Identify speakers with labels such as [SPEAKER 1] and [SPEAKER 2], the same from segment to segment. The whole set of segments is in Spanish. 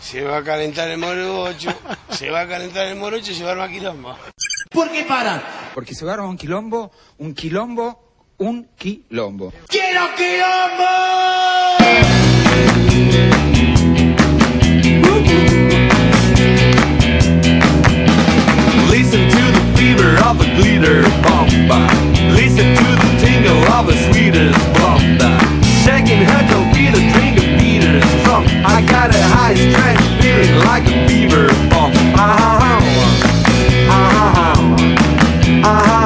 [SPEAKER 1] Se va a calentar el morocho, se va a calentar el morocho y se va a armar quilombo.
[SPEAKER 2] ¿Por qué paran?
[SPEAKER 3] Porque se va a armar un quilombo, un quilombo, un quilombo.
[SPEAKER 2] ¡Quiero quilombo!
[SPEAKER 4] Listen to the fever of a glitter Uh-huh.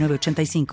[SPEAKER 5] 906985.